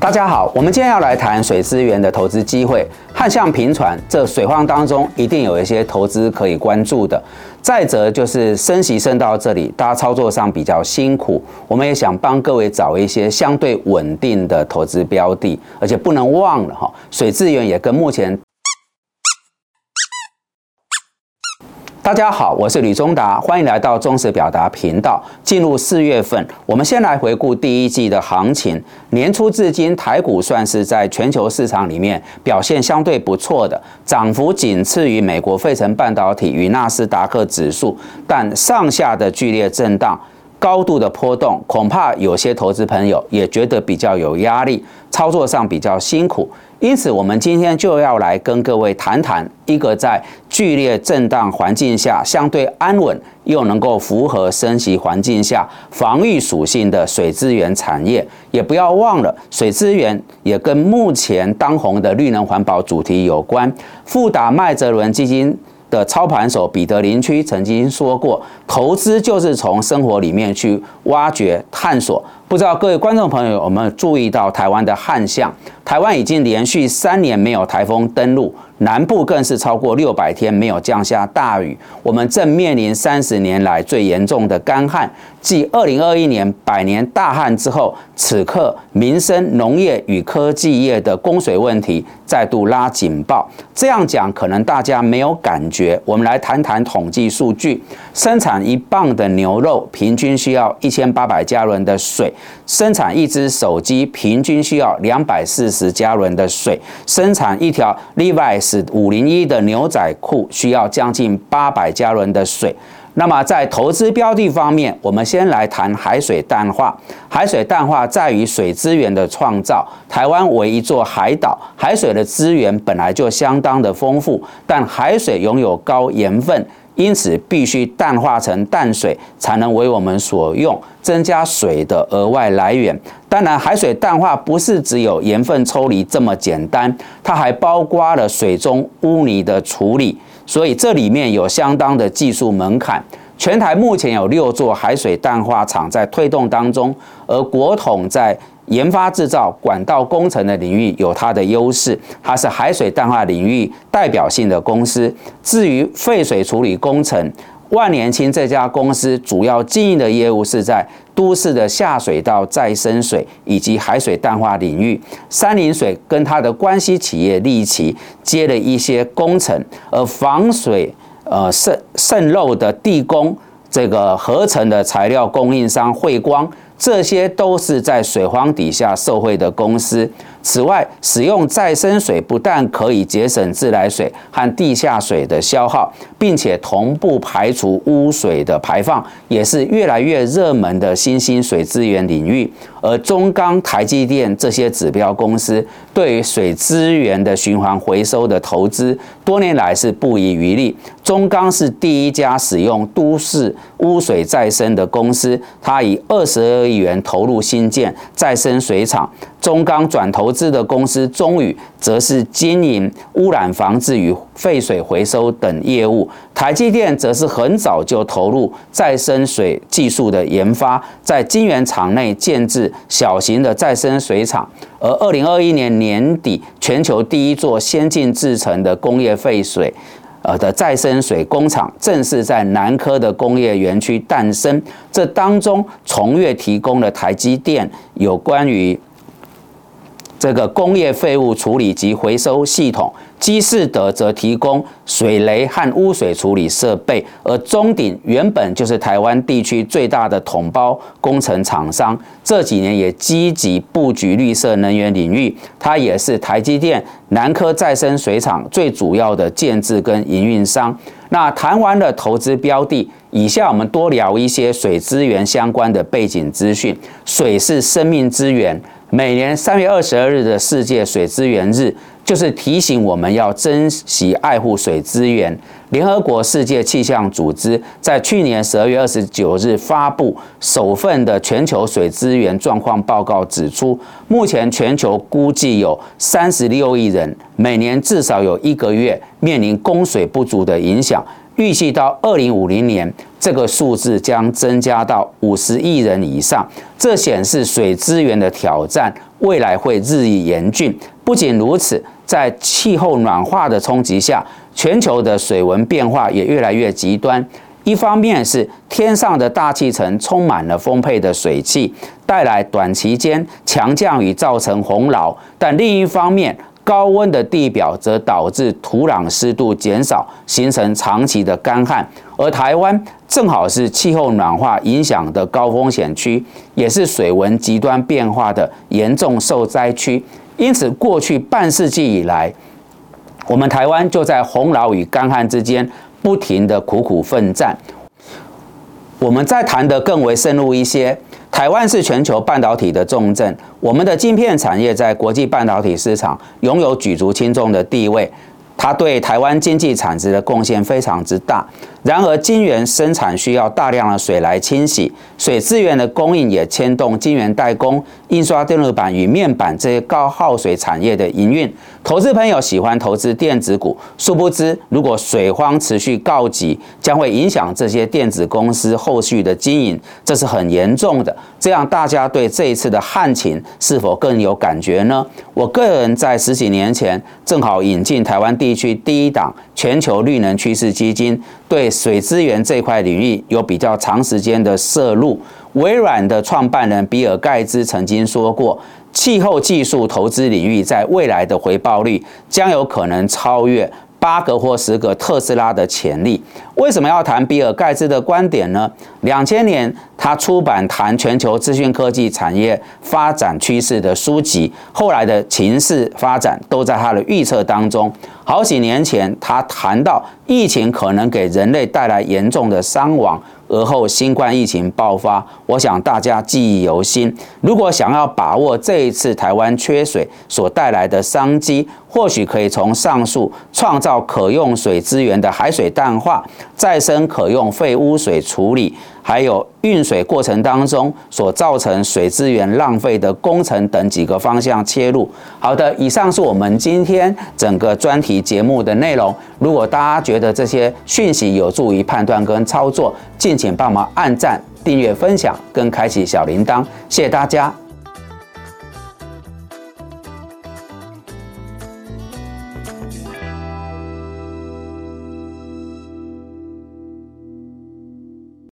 大家好，我们今天要来谈水资源的投资机会。旱象频传，这水荒当中一定有一些投资可以关注的。再者就是升息升到这里，大家操作上比较辛苦，我们也想帮各位找一些相对稳定的投资标的，而且不能忘了哈，水资源也跟目前。大家好，我是吕中达，欢迎来到中实表达频道。进入四月份，我们先来回顾第一季的行情。年初至今，台股算是在全球市场里面表现相对不错的，涨幅仅次于美国费城半导体与纳斯达克指数，但上下的剧烈震荡。高度的波动，恐怕有些投资朋友也觉得比较有压力，操作上比较辛苦。因此，我们今天就要来跟各位谈谈一个在剧烈震荡环境下相对安稳，又能够符合升级环境下防御属性的水资源产业。也不要忘了，水资源也跟目前当红的绿能环保主题有关。富达麦哲伦基金。的操盘手彼得林区曾经说过：“投资就是从生活里面去挖掘、探索。”不知道各位观众朋友有没有注意到台湾的旱象？台湾已经连续三年没有台风登陆，南部更是超过六百天没有降下大雨。我们正面临三十年来最严重的干旱，继二零二一年百年大旱之后，此刻民生、农业与科技业的供水问题再度拉警报。这样讲可能大家没有感觉，我们来谈谈统计数据：生产一磅的牛肉，平均需要一千八百加仑的水。生产一只手机平均需要两百四十加仑的水，生产一条 Levi's 五零一的牛仔裤需要将近八百加仑的水。那么在投资标的方面，我们先来谈海水淡化。海水淡化在于水资源的创造。台湾为一座海岛，海水的资源本来就相当的丰富，但海水拥有高盐分。因此，必须淡化成淡水，才能为我们所用，增加水的额外来源。当然，海水淡化不是只有盐分抽离这么简单，它还包括了水中污泥的处理，所以这里面有相当的技术门槛。全台目前有六座海水淡化厂在推动当中，而国统在。研发制造管道工程的领域有它的优势，它是海水淡化领域代表性的公司。至于废水处理工程，万年青这家公司主要经营的业务是在都市的下水道再生水以及海水淡化领域。三林水跟它的关系企业利奇接了一些工程，而防水呃渗渗漏的地工这个合成的材料供应商汇光。这些都是在水荒底下受惠的公司。此外，使用再生水不但可以节省自来水和地下水的消耗，并且同步排除污水的排放，也是越来越热门的新兴水资源领域。而中钢、台积电这些指标公司对于水资源的循环回收的投资，多年来是不遗余力。中钢是第一家使用都市污水再生的公司，它以二十二亿元投入新建再生水厂。中钢转投资的公司中宇，则是经营污染防治与废水回收等业务。台积电则是很早就投入再生水技术的研发，在金源厂内建制小型的再生水厂。而二零二一年年底，全球第一座先进制成的工业废水，呃的再生水工厂，正式在南科的工业园区诞生。这当中，崇越提供了台积电有关于。这个工业废物处理及回收系统，基士德则提供水雷和污水处理设备，而中鼎原本就是台湾地区最大的统包工程厂商，这几年也积极布局绿色能源领域。它也是台积电南科再生水厂最主要的建制跟营运商。那谈完了投资标的，以下我们多聊一些水资源相关的背景资讯。水是生命资源。每年三月二十二日的世界水资源日，就是提醒我们要珍惜爱护水资源。联合国世界气象组织在去年十二月二十九日发布首份的全球水资源状况报告，指出，目前全球估计有三十六亿人，每年至少有一个月面临供水不足的影响。预计到二零五零年，这个数字将增加到五十亿人以上。这显示水资源的挑战未来会日益严峻。不仅如此，在气候暖化的冲击下，全球的水文变化也越来越极端。一方面是天上的大气层充满了丰沛的水汽，带来短期间强降雨，造成洪涝；但另一方面，高温的地表则导致土壤湿度减少，形成长期的干旱。而台湾正好是气候暖化影响的高风险区，也是水文极端变化的严重受灾区。因此，过去半世纪以来，我们台湾就在洪涝与干旱之间。不停的苦苦奋战。我们再谈得更为深入一些，台湾是全球半导体的重镇，我们的晶片产业在国际半导体市场拥有举足轻重的地位，它对台湾经济产值的贡献非常之大。然而，晶圆生产需要大量的水来清洗，水资源的供应也牵动晶圆代工、印刷电路板与面板这些高耗水产业的营运。投资朋友喜欢投资电子股，殊不知，如果水荒持续告急，将会影响这些电子公司后续的经营，这是很严重的。这样，大家对这一次的旱情是否更有感觉呢？我个人在十几年前正好引进台湾去第一档全球绿能趋势基金。对水资源这块领域有比较长时间的涉入。微软的创办人比尔盖茨曾经说过，气候技术投资领域在未来的回报率将有可能超越。八个或十个特斯拉的潜力，为什么要谈比尔盖茨的观点呢？两千年他出版谈全球资讯科技产业发展趋势的书籍，后来的情势发展都在他的预测当中。好几年前他谈到疫情可能给人类带来严重的伤亡。而后新冠疫情爆发，我想大家记忆犹新。如果想要把握这一次台湾缺水所带来的商机，或许可以从上述创造可用水资源的海水淡化、再生可用废污水处理。还有运水过程当中所造成水资源浪费的工程等几个方向切入。好的，以上是我们今天整个专题节目的内容。如果大家觉得这些讯息有助于判断跟操作，敬请帮忙按赞、订阅、分享跟开启小铃铛，谢谢大家。